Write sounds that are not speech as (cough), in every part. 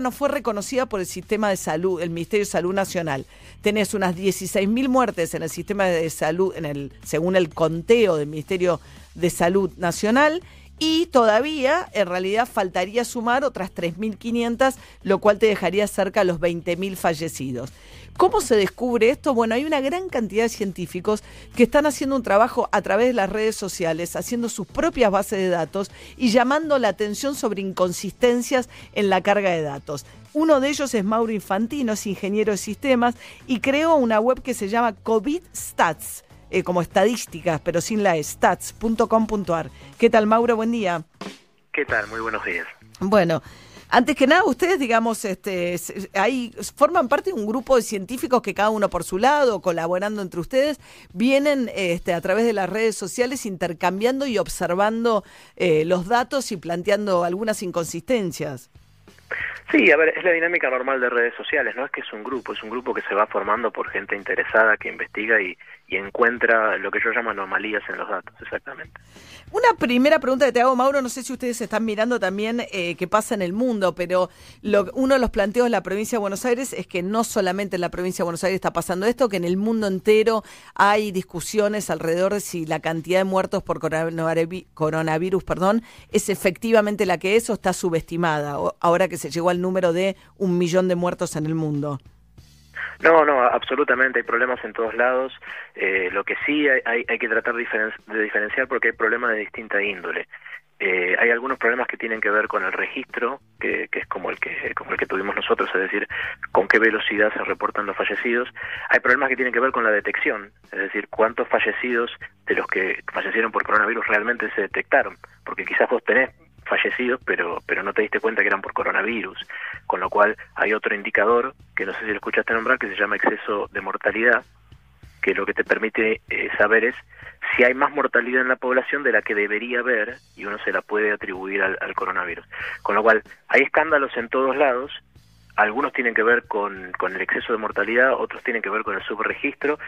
no fue reconocida por el sistema de salud, el Ministerio de Salud Nacional. Tenés unas 16.000 muertes en el sistema de salud, según el conteo del Ministerio de Salud Nacional, y todavía en realidad faltaría sumar otras 3.500, lo cual te dejaría cerca de los 20.000 fallecidos. ¿Cómo se descubre esto? Bueno, hay una gran cantidad de científicos que están haciendo un trabajo a través de las redes sociales, haciendo sus propias bases de datos y llamando la atención sobre inconsistencias en la carga de datos. Uno de ellos es Mauro Infantino, es ingeniero de sistemas y creó una web que se llama COVID Stats eh, como estadísticas, pero sin la stats.com.ar. ¿Qué tal, Mauro? Buen día. ¿Qué tal? Muy buenos días. Bueno, antes que nada, ustedes, digamos, este, ahí forman parte de un grupo de científicos que cada uno por su lado, colaborando entre ustedes, vienen este, a través de las redes sociales intercambiando y observando eh, los datos y planteando algunas inconsistencias. Sí, a ver, es la dinámica normal de redes sociales, no es que es un grupo, es un grupo que se va formando por gente interesada que investiga y, y encuentra lo que yo llamo anomalías en los datos, exactamente. Una primera pregunta que te hago, Mauro, no sé si ustedes están mirando también eh, qué pasa en el mundo, pero lo, uno de los planteos de la provincia de Buenos Aires es que no solamente en la provincia de Buenos Aires está pasando esto, que en el mundo entero hay discusiones alrededor de si la cantidad de muertos por coronavirus perdón, es efectivamente la que es o está subestimada, ahora que se llegó al número de un millón de muertos en el mundo. No, no, absolutamente, hay problemas en todos lados. Eh, lo que sí hay, hay, que tratar de, diferenciar porque hay problemas de distinta índole. Eh, hay algunos problemas que tienen que ver con el registro, que, que, es como el que como el que tuvimos nosotros, es decir, con qué velocidad se reportan los fallecidos. Hay problemas que tienen que ver con la detección, es decir, cuántos fallecidos de los que fallecieron por coronavirus realmente se detectaron, porque quizás vos tenés fallecidos, pero, pero no te diste cuenta que eran por coronavirus. Con lo cual hay otro indicador, que no sé si lo escuchaste nombrar, que se llama exceso de mortalidad, que lo que te permite eh, saber es si hay más mortalidad en la población de la que debería haber y uno se la puede atribuir al coronavirus. Con lo cual hay escándalos en todos lados algunos tienen que ver con, con, el exceso de mortalidad, otros tienen que ver con el subregistro,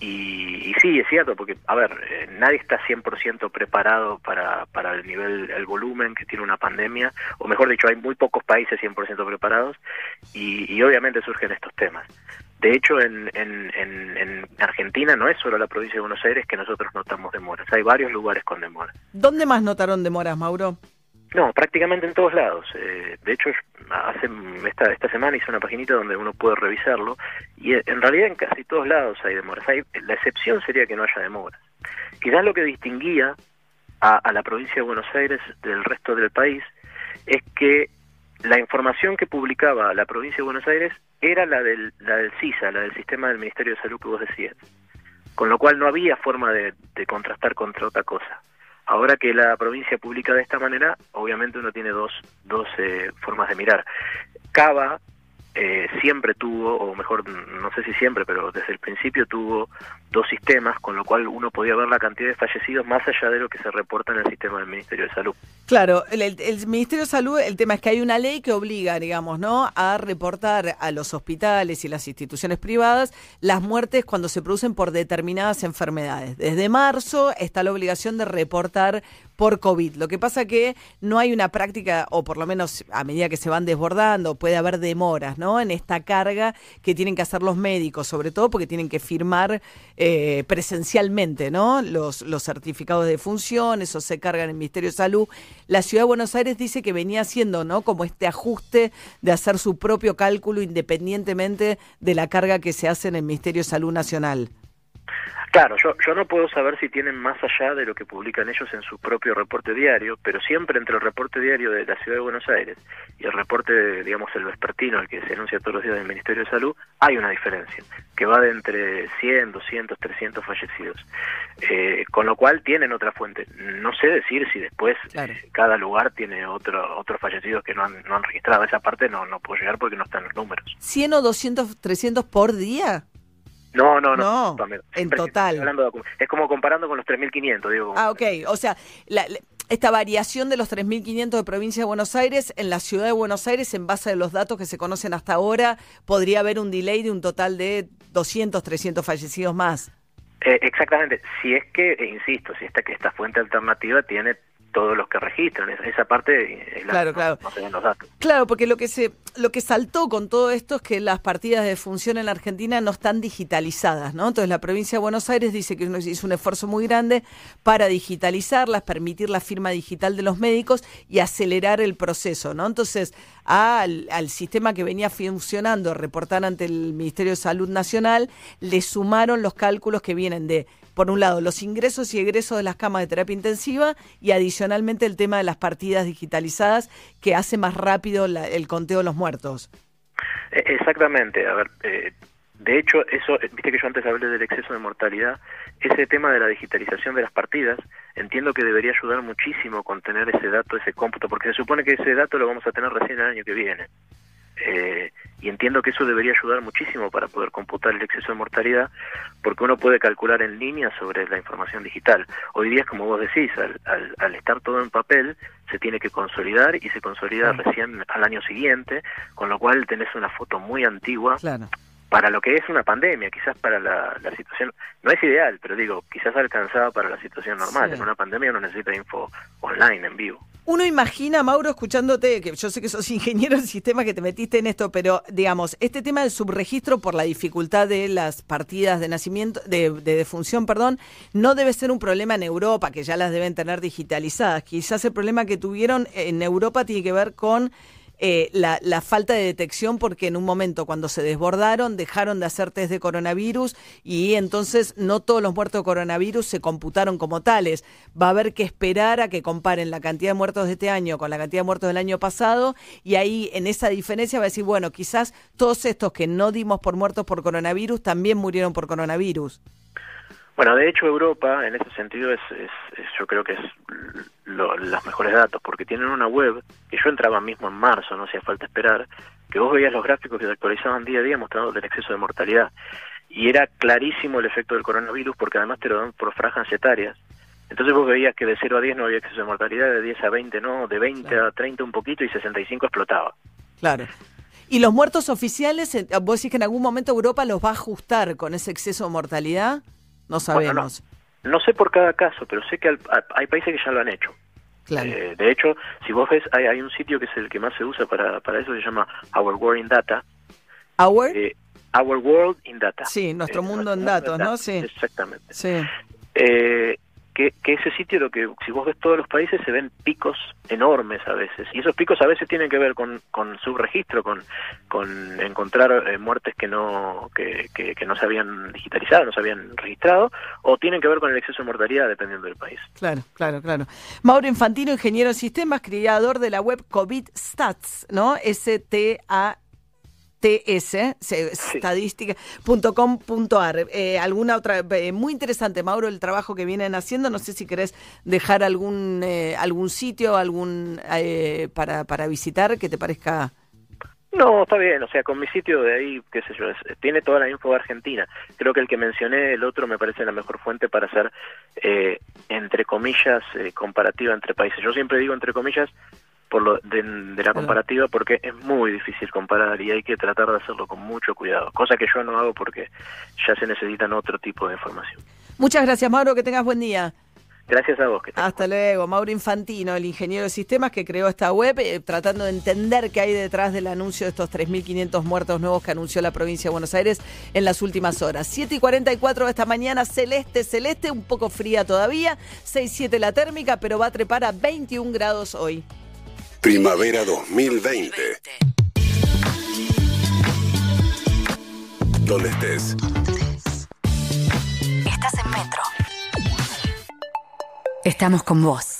y sí, es cierto, porque, a ver, eh, nadie está 100% preparado para, para el nivel, el volumen que tiene una pandemia, o mejor dicho, hay muy pocos países 100% preparados, y, y obviamente surgen estos temas. De hecho, en, en, en, en, Argentina no es solo la provincia de Buenos Aires que nosotros notamos demoras, hay varios lugares con demoras. ¿Dónde más notaron demoras, Mauro? No, prácticamente en todos lados. Eh, de hecho, hace esta, esta semana hice una paginita donde uno puede revisarlo y eh, en realidad en casi todos lados hay demoras. Hay, la excepción sería que no haya demoras. Quizás lo que distinguía a, a la provincia de Buenos Aires del resto del país es que la información que publicaba la provincia de Buenos Aires era la del, la del CISA, la del sistema del Ministerio de Salud que vos decías. Con lo cual no había forma de, de contrastar contra otra cosa. Ahora que la provincia publica de esta manera, obviamente uno tiene dos, dos eh, formas de mirar. Cava eh, siempre tuvo, o mejor, no sé si siempre, pero desde el principio tuvo dos sistemas, con lo cual uno podía ver la cantidad de fallecidos más allá de lo que se reporta en el sistema del Ministerio de Salud. Claro, el, Ministerio de Salud, el tema es que hay una ley que obliga, digamos, ¿no?, a reportar a los hospitales y las instituciones privadas las muertes cuando se producen por determinadas enfermedades. Desde marzo está la obligación de reportar por COVID. Lo que pasa que no hay una práctica, o por lo menos a medida que se van desbordando, puede haber demoras, ¿no? En esta carga que tienen que hacer los médicos, sobre todo porque tienen que firmar eh, presencialmente, ¿no? Los, los certificados de función, eso se carga en el Ministerio de Salud. La Ciudad de Buenos Aires dice que venía haciendo, ¿no? Como este ajuste de hacer su propio cálculo independientemente de la carga que se hace en el Ministerio de Salud Nacional. Claro, yo, yo no puedo saber si tienen más allá de lo que publican ellos en su propio reporte diario, pero siempre entre el reporte diario de la Ciudad de Buenos Aires y el reporte, digamos, el vespertino, el que se anuncia todos los días del Ministerio de Salud, hay una diferencia, que va de entre 100, 200, 300 fallecidos. Eh, con lo cual tienen otra fuente. No sé decir si después eh, cada lugar tiene otro, otros fallecidos que no han, no han registrado. Esa parte no, no puedo llegar porque no están los números. ¿100 o 200, 300 por día? No, no, no. en total. es como comparando con los 3.500, digo. Ah, ok. O sea, esta variación de los 3.500 de provincia de Buenos Aires en la ciudad de Buenos Aires, en base a los datos que se conocen hasta ahora, podría haber un delay de un total de 200, 300 fallecidos más. Eh, exactamente. Si es que, eh, insisto, si esta, que esta fuente alternativa tiene todos los que registran. Esa parte es la claro, claro. no se ven los datos. Claro, porque lo que se lo que saltó con todo esto es que las partidas de función en la Argentina no están digitalizadas, ¿no? Entonces la provincia de Buenos Aires dice que hizo un esfuerzo muy grande para digitalizarlas, permitir la firma digital de los médicos y acelerar el proceso, ¿no? Entonces, al, al sistema que venía funcionando, reportar ante el Ministerio de Salud Nacional, le sumaron los cálculos que vienen de por un lado, los ingresos y egresos de las camas de terapia intensiva y adicionalmente el tema de las partidas digitalizadas que hace más rápido el conteo de los muertos. E, exactamente, a ver, eh, de hecho, eso, viste que yo antes hablé del exceso de mortalidad, ese tema de la digitalización de las partidas, entiendo que debería ayudar muchísimo con tener ese dato, ese cómputo, porque se supone que ese dato lo vamos a tener recién el año que viene. Eh, y entiendo que eso debería ayudar muchísimo para poder computar el exceso de mortalidad, porque uno puede calcular en línea sobre la información digital. Hoy día, como vos decís, al, al, estar todo en papel, se tiene que consolidar y se consolida recién al año siguiente, con lo cual tenés una foto muy antigua. Para lo que es una pandemia, quizás para la, situación, no es ideal, pero digo, quizás alcanzaba para la situación normal. En una pandemia uno necesita info online, en vivo. Uno imagina, Mauro, escuchándote, que yo sé que sos (laughs) ingeniero en sistema que te metiste en esto, pero digamos, este tema del subregistro por la dificultad de las partidas de nacimiento, de, de defunción, perdón, no debe ser un problema en Europa, que ya las deben tener digitalizadas. Quizás el problema que tuvieron en Europa tiene que ver con eh, la, la, falta de detección porque en un momento cuando se desbordaron dejaron de hacer test de coronavirus y entonces no todos los muertos de coronavirus se computaron como tales. Va a haber que esperar a que comparen la cantidad de muertos de este año con la cantidad de muertos del año pasado y ahí en esa diferencia va a decir, bueno, quizás todos estos que no dimos por muertos por coronavirus también murieron por coronavirus. Bueno, de hecho Europa en ese sentido es, yo creo que es los mejores datos porque tienen una web que yo entraba mismo en marzo, no hacía falta esperar, que vos veías los gráficos que se actualizaban día a día mostrando el exceso de mortalidad y era clarísimo el efecto del coronavirus porque además te lo dan por franjas etarias. Entonces vos veías que de 0 a 10 no había exceso de mortalidad, de 10 a 20 no, de 20 a 30 un poquito y 65 explotaba. Claro. ¿Y los muertos oficiales, eh, vos decís que en algún momento Europa los va a ajustar con ese exceso de mortalidad? No sabemos. no, sé por cada caso, pero sé que hay países que ya lo han hecho. Eh, de hecho, si vos ves, hay, hay, un sitio que es el que más se usa para, para eso, se llama Our World in Data. ¿Our? Eh, Our World in Data. Sí, nuestro eh, mundo en datos, ¿no? Sí. Exactamente. Sí. Eh, que, ese sitio, lo que si vos ves todos los países, se ven picos enormes a veces. Y esos picos a veces tienen que ver con, con subregistro, con, con encontrar eh, muertes que no, que, que, no se habían digitalizado, no se habían registrado, o tienen que ver con el exceso de mortalidad, dependiendo del país. Claro, claro, claro. Mauro Infantino, ingeniero en sistemas, creador de la web COVID Stats, ¿no? S-T-A ts, estadística.com.ar. Eh, alguna otra, eh, muy interesante, Mauro, el trabajo que vienen haciendo. No sé si querés dejar algún eh, algún sitio, algún para, para visitar que te parezca. No, está bien, o sea, con mi sitio de ahí, qué sé yo, tiene toda la info de Argentina. Creo que el que mencioné, el otro, me parece la mejor fuente para hacer, entre comillas, comparativa entre países. Yo siempre digo entre comillas, por lo de, la comparativa porque es muy difícil comparar y hay que tratar de hacerlo con mucho cuidado, cosa que yo no hago porque ya se necesitan otro tipo de información. Muchas gracias, Mauro, que tengas buen día. Gracias a vos. Que Hasta luego. Mauro Infantino, el ingeniero de sistemas que creó esta web, eh, tratando de entender qué hay detrás del anuncio de estos 3.500 muertos nuevos que anunció la provincia de Buenos Aires en las últimas horas. 7 y 44 de esta mañana, celeste, celeste, un poco fría todavía, 6-7 la térmica, pero va a trepar a 21 grados hoy. Primavera 2020. ¿Dónde estés? Estás en Metro. Estamos con vos.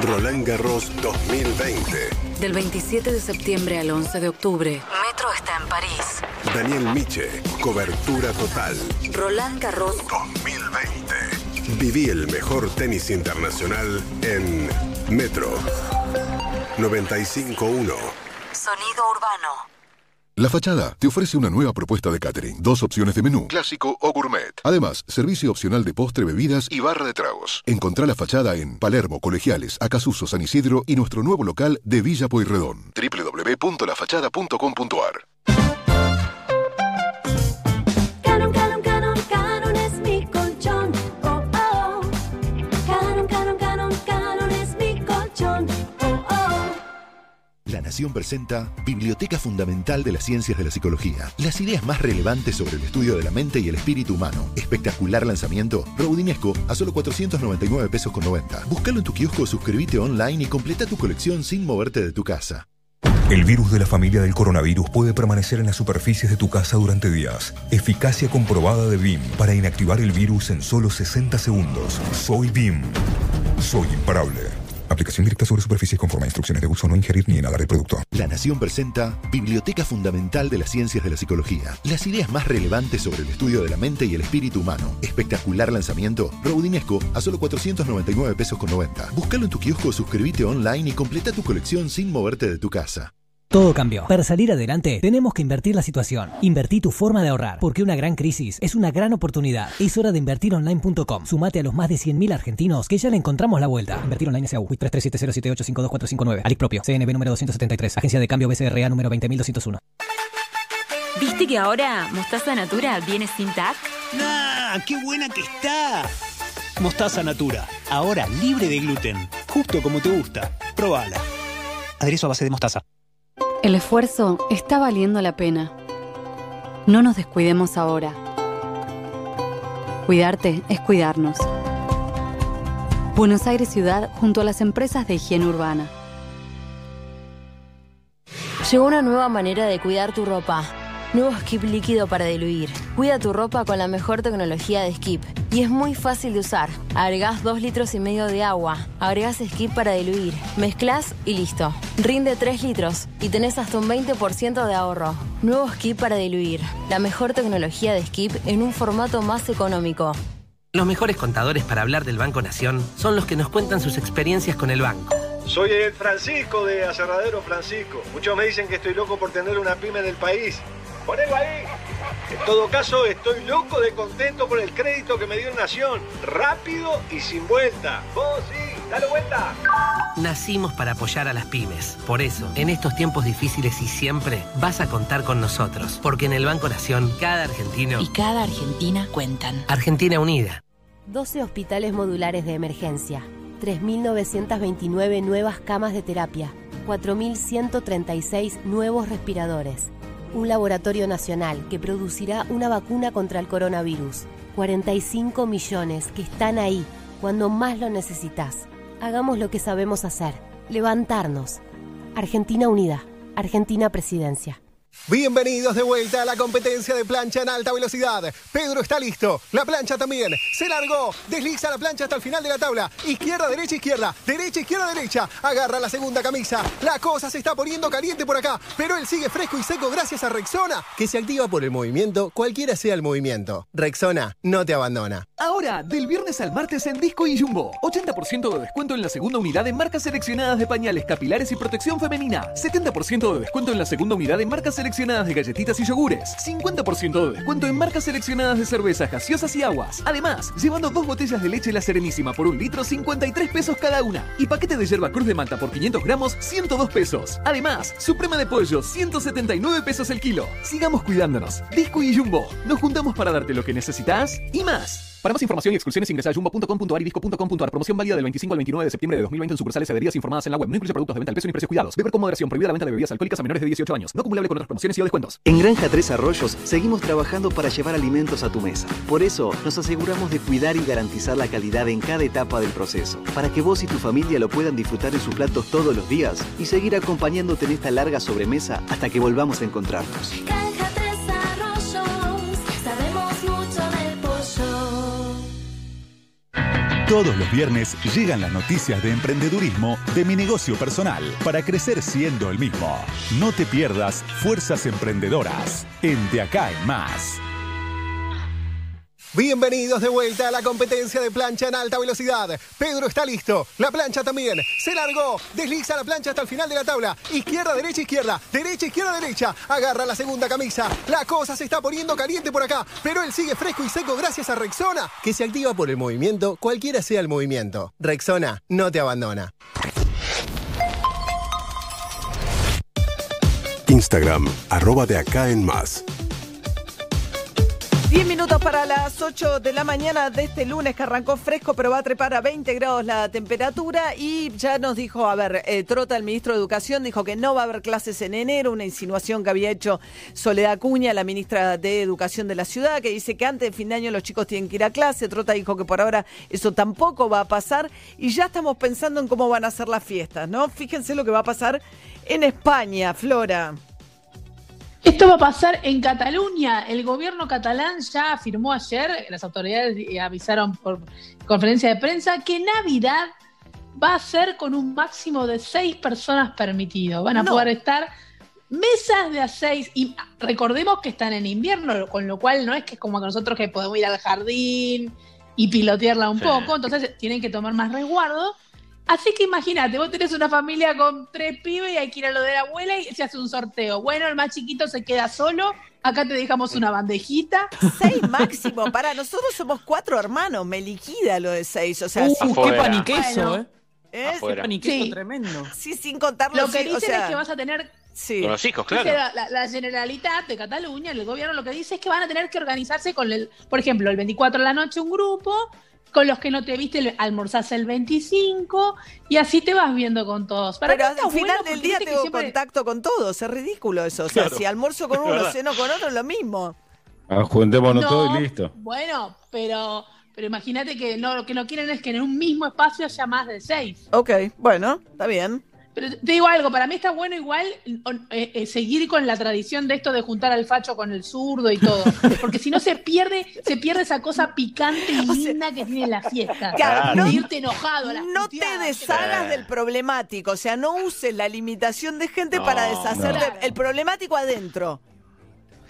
Roland Garros 2020. Del 27 de septiembre al 11 de octubre, Metro está en París. Daniel Miche, cobertura total. Roland Garros 2020. Viví el mejor tenis internacional en Metro 951. Sonido urbano. La Fachada te ofrece una nueva propuesta de catering. Dos opciones de menú, clásico o gourmet. Además, servicio opcional de postre, bebidas y barra de tragos. Encontrá La Fachada en Palermo, Colegiales, Acasuso, San Isidro y nuestro nuevo local de Villa Pueyrredón. www.lafachada.com.ar Presenta Biblioteca Fundamental de las Ciencias de la Psicología. Las ideas más relevantes sobre el estudio de la mente y el espíritu humano. Espectacular lanzamiento. Rodinesco a solo 499 pesos con 90. Búscalo en tu kiosco, suscríbete online y completa tu colección sin moverte de tu casa. El virus de la familia del coronavirus puede permanecer en las superficies de tu casa durante días. Eficacia comprobada de BIM para inactivar el virus en solo 60 segundos. Soy BIM. Soy imparable. Aplicación directa sobre superficies conforme a instrucciones de uso, no ingerir ni inhalar el producto. La Nación presenta Biblioteca Fundamental de las Ciencias de la Psicología. Las ideas más relevantes sobre el estudio de la mente y el espíritu humano. Espectacular lanzamiento. Rodinesco a solo 499 pesos con 90. Búscalo en tu kiosco, suscríbete online y completa tu colección sin moverte de tu casa. Todo cambió. Para salir adelante, tenemos que invertir la situación. Invertí tu forma de ahorrar, porque una gran crisis es una gran oportunidad. Es hora de invertironline.com. Sumate a los más de 100.000 argentinos que ya le encontramos la vuelta. Invertir online SAU, 337078525459. Alic propio, CNB número 273, Agencia de Cambio BCRA número 20201. ¿Viste que ahora Mostaza Natura viene sin TAC? ¡Ah! ¡Qué buena que está! Mostaza Natura, ahora libre de gluten, justo como te gusta. Probala. Aderezo a base de mostaza. El esfuerzo está valiendo la pena. No nos descuidemos ahora. Cuidarte es cuidarnos. Buenos Aires Ciudad junto a las empresas de higiene urbana. Llegó una nueva manera de cuidar tu ropa. Nuevo Skip líquido para diluir. Cuida tu ropa con la mejor tecnología de Skip. Y es muy fácil de usar. Agregás 2 litros y medio de agua. Agregás Skip para diluir. Mezclas y listo. Rinde 3 litros y tenés hasta un 20% de ahorro. Nuevo Skip para diluir. La mejor tecnología de Skip en un formato más económico. Los mejores contadores para hablar del Banco Nación son los que nos cuentan sus experiencias con el banco. Soy el Francisco de Aserradero Francisco. Muchos me dicen que estoy loco por tener una pyme en el país. Ponelo ahí. En todo caso, estoy loco de contento por el crédito que me dio Nación. Rápido y sin vuelta. Vos sí, dale vuelta. Nacimos para apoyar a las pymes. Por eso, en estos tiempos difíciles y siempre, vas a contar con nosotros. Porque en el Banco Nación, cada argentino Y cada argentina cuentan. Argentina Unida. 12 hospitales modulares de emergencia, 3.929 nuevas camas de terapia, 4.136 nuevos respiradores. Un laboratorio nacional que producirá una vacuna contra el coronavirus. 45 millones que están ahí cuando más lo necesitas. Hagamos lo que sabemos hacer, levantarnos. Argentina Unida, Argentina Presidencia. Bienvenidos de vuelta a la competencia de plancha en alta velocidad. Pedro está listo. La plancha también. Se largó. Desliza la plancha hasta el final de la tabla. Izquierda, derecha, izquierda. Derecha, izquierda, derecha. Agarra la segunda camisa. La cosa se está poniendo caliente por acá. Pero él sigue fresco y seco gracias a Rexona, que se activa por el movimiento, cualquiera sea el movimiento. Rexona no te abandona. Ahora, del viernes al martes en Disco y Jumbo. 80% de descuento en la segunda unidad en marcas seleccionadas de pañales capilares y protección femenina. 70% de descuento en la segunda unidad en marcas seleccionadas de galletitas y yogures. 50% de descuento en marcas seleccionadas de cervezas gaseosas y aguas. Además, llevando dos botellas de leche La Serenísima por un litro, 53 pesos cada una. Y paquete de yerba cruz de manta por 500 gramos, 102 pesos. Además, suprema de pollo, 179 pesos el kilo. Sigamos cuidándonos. Disco y Jumbo. Nos juntamos para darte lo que necesitas y más. Para más información y exclusiones ingresa a jumbo.com.ar y disco.com.ar. Promoción válida del 25 al 29 de septiembre de 2020 en sucursales y adheridas informadas en la web. No incluye productos de venta al precio ni precios cuidados. Beber con moderación. Prohibida la venta de bebidas alcohólicas a menores de 18 años. No acumulable con otras promociones y o descuentos. En Granja Tres Arroyos seguimos trabajando para llevar alimentos a tu mesa. Por eso nos aseguramos de cuidar y garantizar la calidad en cada etapa del proceso, para que vos y tu familia lo puedan disfrutar en sus platos todos los días y seguir acompañándote en esta larga sobremesa hasta que volvamos a encontrarnos. Todos los viernes llegan las noticias de emprendedurismo de mi negocio personal para crecer siendo el mismo. No te pierdas Fuerzas Emprendedoras en De Acá en Más. Bienvenidos de vuelta a la competencia de plancha en alta velocidad. Pedro está listo, la plancha también. Se largó, desliza la plancha hasta el final de la tabla. Izquierda, derecha, izquierda, derecha, izquierda, derecha. Agarra la segunda camisa. La cosa se está poniendo caliente por acá, pero él sigue fresco y seco gracias a Rexona, que se activa por el movimiento, cualquiera sea el movimiento. Rexona no te abandona. Instagram, arroba de acá en más. 10 minutos para las 8 de la mañana de este lunes que arrancó fresco, pero va a trepar a 20 grados la temperatura y ya nos dijo, a ver, eh, Trota, el ministro de Educación, dijo que no va a haber clases en enero, una insinuación que había hecho Soledad Cuña, la ministra de Educación de la ciudad, que dice que antes de fin de año los chicos tienen que ir a clase. Trota dijo que por ahora eso tampoco va a pasar y ya estamos pensando en cómo van a ser las fiestas, ¿no? Fíjense lo que va a pasar en España, Flora. Esto va a pasar en Cataluña. El gobierno catalán ya afirmó ayer, las autoridades avisaron por conferencia de prensa, que Navidad va a ser con un máximo de seis personas permitido. Van a No. poder estar mesas de a seis. Y recordemos que están en invierno, con lo cual no es que es como que nosotros que podemos ir al jardín y pilotearla un Sí. poco. Entonces tienen que tomar más resguardo. Así que imagínate, vos tenés una familia con tres pibes y hay que ir a lo de la abuela y se hace un sorteo. Bueno, el más chiquito se queda solo, acá te dejamos una bandejita. Seis máximo. Para nosotros somos cuatro hermanos. Me liquida lo de seis. O sea, Uh, sí. qué paniqueso, Bueno, ¿eh? ¿eh? Afuera. Paniqueso Sí. tremendo. Sí, sin contar Lo los que dicen o sea, es que vas a tener Sí. Con los hijos, claro. La, la Generalitat de Cataluña, el gobierno lo que dice es que van a tener que organizarse con el, por ejemplo, el 24 de la noche un grupo, con los que no te viste almorzás el 25 y así te vas viendo con todos. Para Pero al final bueno del día tengo siempre- contacto con todos. Es ridículo eso. O sea, Claro. si almuerzo con (laughs) uno, ceno con otro, es lo mismo. Ah, juntémonos No, todo y listo. Bueno, pero pero imagínate que no, lo que no quieren es que en un mismo espacio haya más de seis. Ok, bueno, está bien. Pero te digo algo, para mí está bueno igual eh, eh, seguir con la tradición de esto de juntar al facho con el zurdo y todo. (laughs) Porque si no se pierde, se pierde esa cosa picante y linda que tiene la fiesta. Claro, De no- irte enojado a las No te deshagas del problemático. O sea, no uses la limitación de gente para deshacer no. del- el problemático adentro.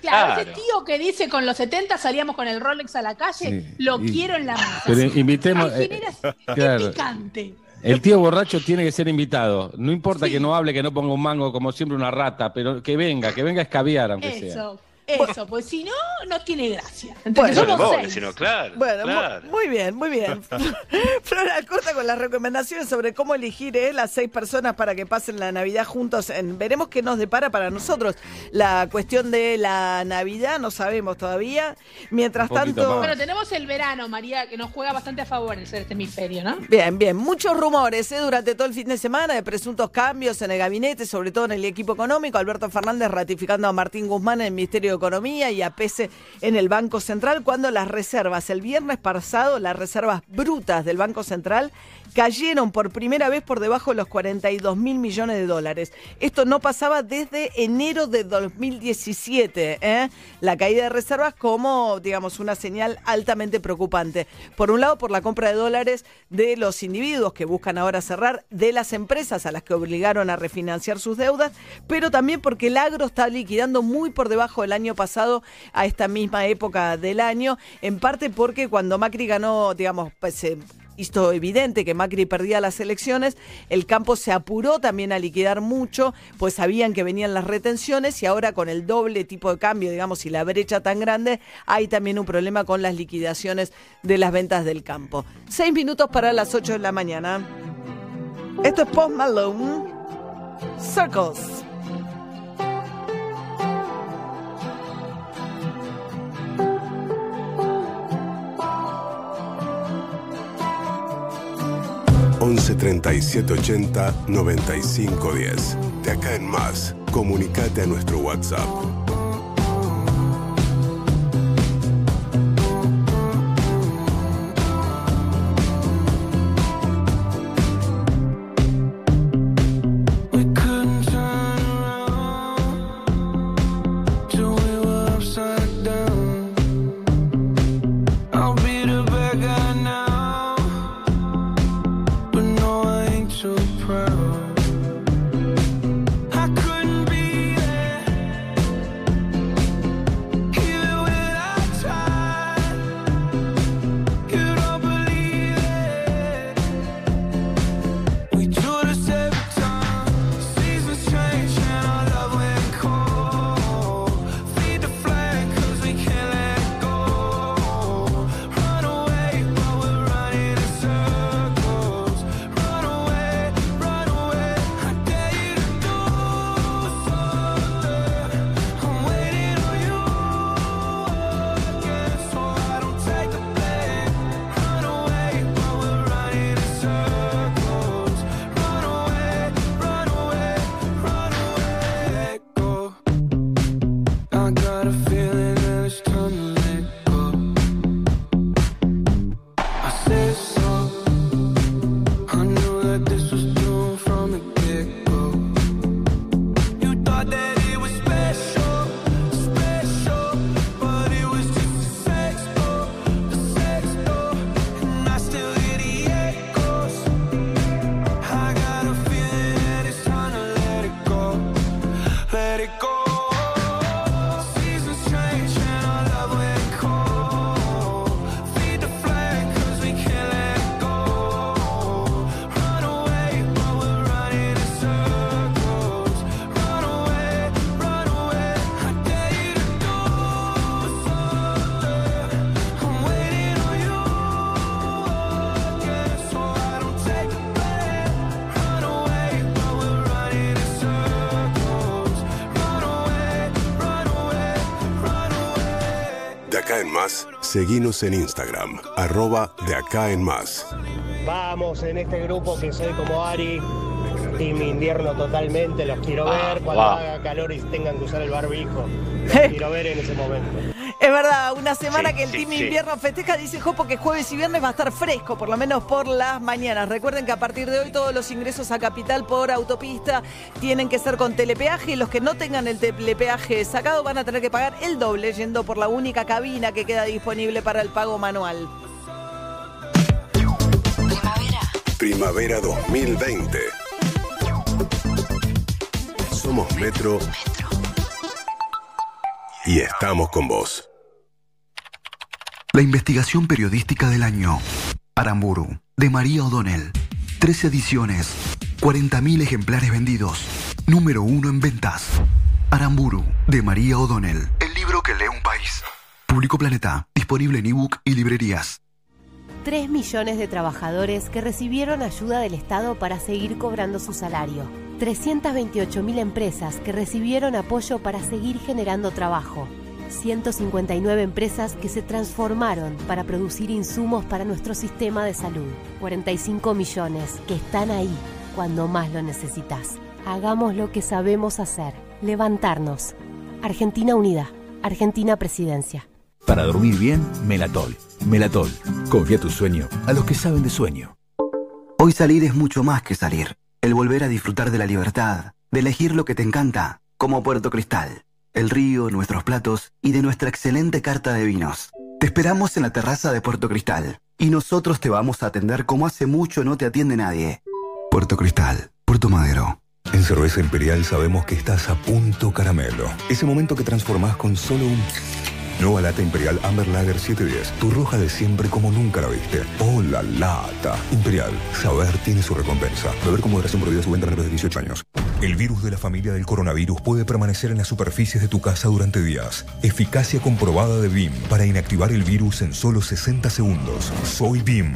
Claro, Claro. ese tío que dice con los 70 salíamos con el Rolex a la calle, Sí, lo y- quiero en la mesa. Pero invitemos. Ay, eh, genera- claro. picante. El tío borracho tiene que ser invitado. No importa que no hable, que no ponga un mango como siempre una rata, pero que venga, que venga a escabiar, aunque sea. Eso, pues si no, no tiene gracia. Bueno, Entonces No somos seis. sino claro. Bueno, claro. muy bien, muy bien. (laughs) Flora corta con las recomendaciones sobre cómo elegir eh, las seis personas para que pasen la Navidad juntos. En- veremos qué nos depara para nosotros. La cuestión de la Navidad no sabemos todavía. Mientras tanto... más. Bueno, tenemos el verano, María, que nos juega bastante a favor el ser este hemisferio, ¿no? Bien, bien. Muchos rumores ¿eh? durante todo el fin de semana de presuntos cambios en el gabinete, sobre todo en el equipo económico. Alberto Fernández ratificando a Martín Guzmán en el Ministerio de Economía y a Pese en el Banco Central, cuando las reservas, el viernes pasado, las reservas brutas del Banco Central cayeron por primera vez por debajo de los 42 mil millones de dólares. Esto no pasaba desde enero de 2017. ¿eh? La caída de reservas como, digamos, una señal altamente preocupante. Por un lado, por la compra de dólares de los individuos que buscan ahora cerrar, de las empresas a las que obligaron a refinanciar sus deudas, pero también porque el agro está liquidando muy por debajo del año pasado a esta misma época del año, en parte porque cuando Macri ganó, digamos, pues, se hizo evidente que Macri perdía las elecciones, el campo se apuró también a liquidar mucho, pues sabían que venían las retenciones y ahora con el doble tipo de cambio, digamos, y la brecha tan grande, hay también un problema con las liquidaciones de las ventas del campo. Seis minutos para las ocho de la mañana. Esto es Post Malone. Circles. Once 37 80 95 10. De acá en más, comunicate a nuestro WhatsApp. Más, seguinos en Instagram, arroba de acá en más. Vamos en este grupo que soy como Ari, Team Invierno totalmente, los quiero ver cuando wow. haga calor y tengan que usar el barbijo. Los (laughs) quiero ver en ese momento. Es verdad, una semana Sí, que el sí, Team sí. Invierno festeja, dice Jopo que jueves y viernes va a estar fresco, por lo menos por las mañanas. Recuerden que a partir de hoy todos los ingresos a Capital por autopista tienen que ser con telepeaje y los que no tengan el telepeaje sacado van a tener que pagar el doble yendo por la única cabina que queda disponible para el pago manual. Primavera 2020. Somos Metro. Y estamos con vos. La investigación periodística del año. Aramburu, de María O'Donnell. Tres ediciones, 40.000 ejemplares vendidos. Número uno en ventas. Aramburu, de María O'Donnell. El libro que lee un país. Público Planeta, disponible en ebook y librerías. 3 millones de trabajadores que recibieron ayuda del Estado para seguir cobrando su salario. 328 mil empresas que recibieron apoyo para seguir generando trabajo. 159 empresas que se transformaron para producir insumos para nuestro sistema de salud. 45 millones que están ahí cuando más lo necesitas. Hagamos lo que sabemos hacer. Levantarnos. Argentina Unida. Argentina Presidencia. Para dormir bien, Melatol. Melatol. Confía tu sueño a los que saben de sueño. Hoy salir es mucho más que salir. El volver a disfrutar de la libertad, de elegir lo que te encanta, como Puerto Cristal, el río, nuestros platos y de nuestra excelente carta de vinos. Te esperamos en la terraza de Puerto Cristal y nosotros te vamos a atender como hace mucho no te atiende nadie. Puerto Cristal, Puerto Madero. En Cerveza Imperial sabemos que estás a punto caramelo. Ese momento que transformás con solo un... Nueva lata Imperial Amber Lager 710. Tu roja de siempre como nunca la viste. ¡Oh, la lata! Imperial. Saber tiene su recompensa. Beber con moderación prohibida su venta a de 18 años. El virus de la familia del coronavirus puede permanecer en las superficies de tu casa durante días. Eficacia comprobada de BIM para inactivar el virus en solo 60 segundos. Soy BIM.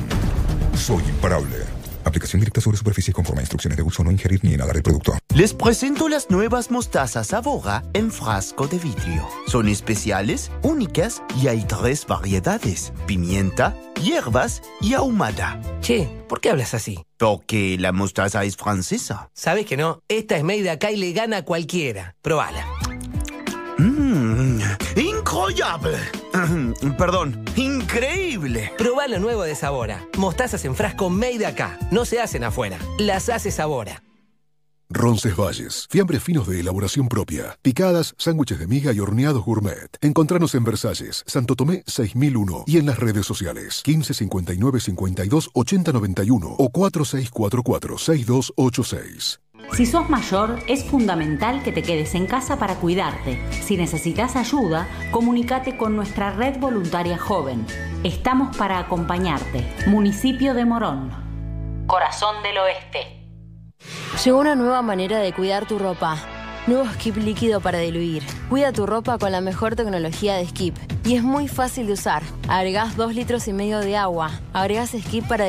Soy imparable. Aplicación directa sobre superficies conforme a instrucciones de uso. No ingerir ni inhalar el producto. Les presento las nuevas mostazas Avora en frasco de vidrio. Son especiales, únicas y hay tres variedades: pimienta, hierbas y ahumada. Che, ¿por qué hablas así? Porque la mostaza es francesa. ¿Sabes que no? Esta es made acá y le gana a cualquiera. Probala. Mmm, incroyable. (clears throat) Perdón, increíble. Probá lo nuevo de Sabora. Mostazas en frasco made acá. No se hacen afuera. Las hace Sabora. Roncesvalles, fiambres finos de elaboración propia, picadas, sándwiches de miga y horneados gourmet. Encontranos en Versalles, Santo Tomé 6001 y en las redes sociales 15 59 52 80 91 o 4644 6286. Si sos mayor, es fundamental que te quedes en casa para cuidarte. Si necesitas ayuda, comunícate con nuestra red voluntaria joven. Estamos para acompañarte. Municipio de Morón. Corazón del Oeste. Llegó una nueva manera de cuidar tu ropa. Nuevo skip líquido para diluir. Cuida tu ropa con la mejor tecnología de skip. Y es muy fácil de usar. Agregás 2 litros y medio de agua. Agregás skip para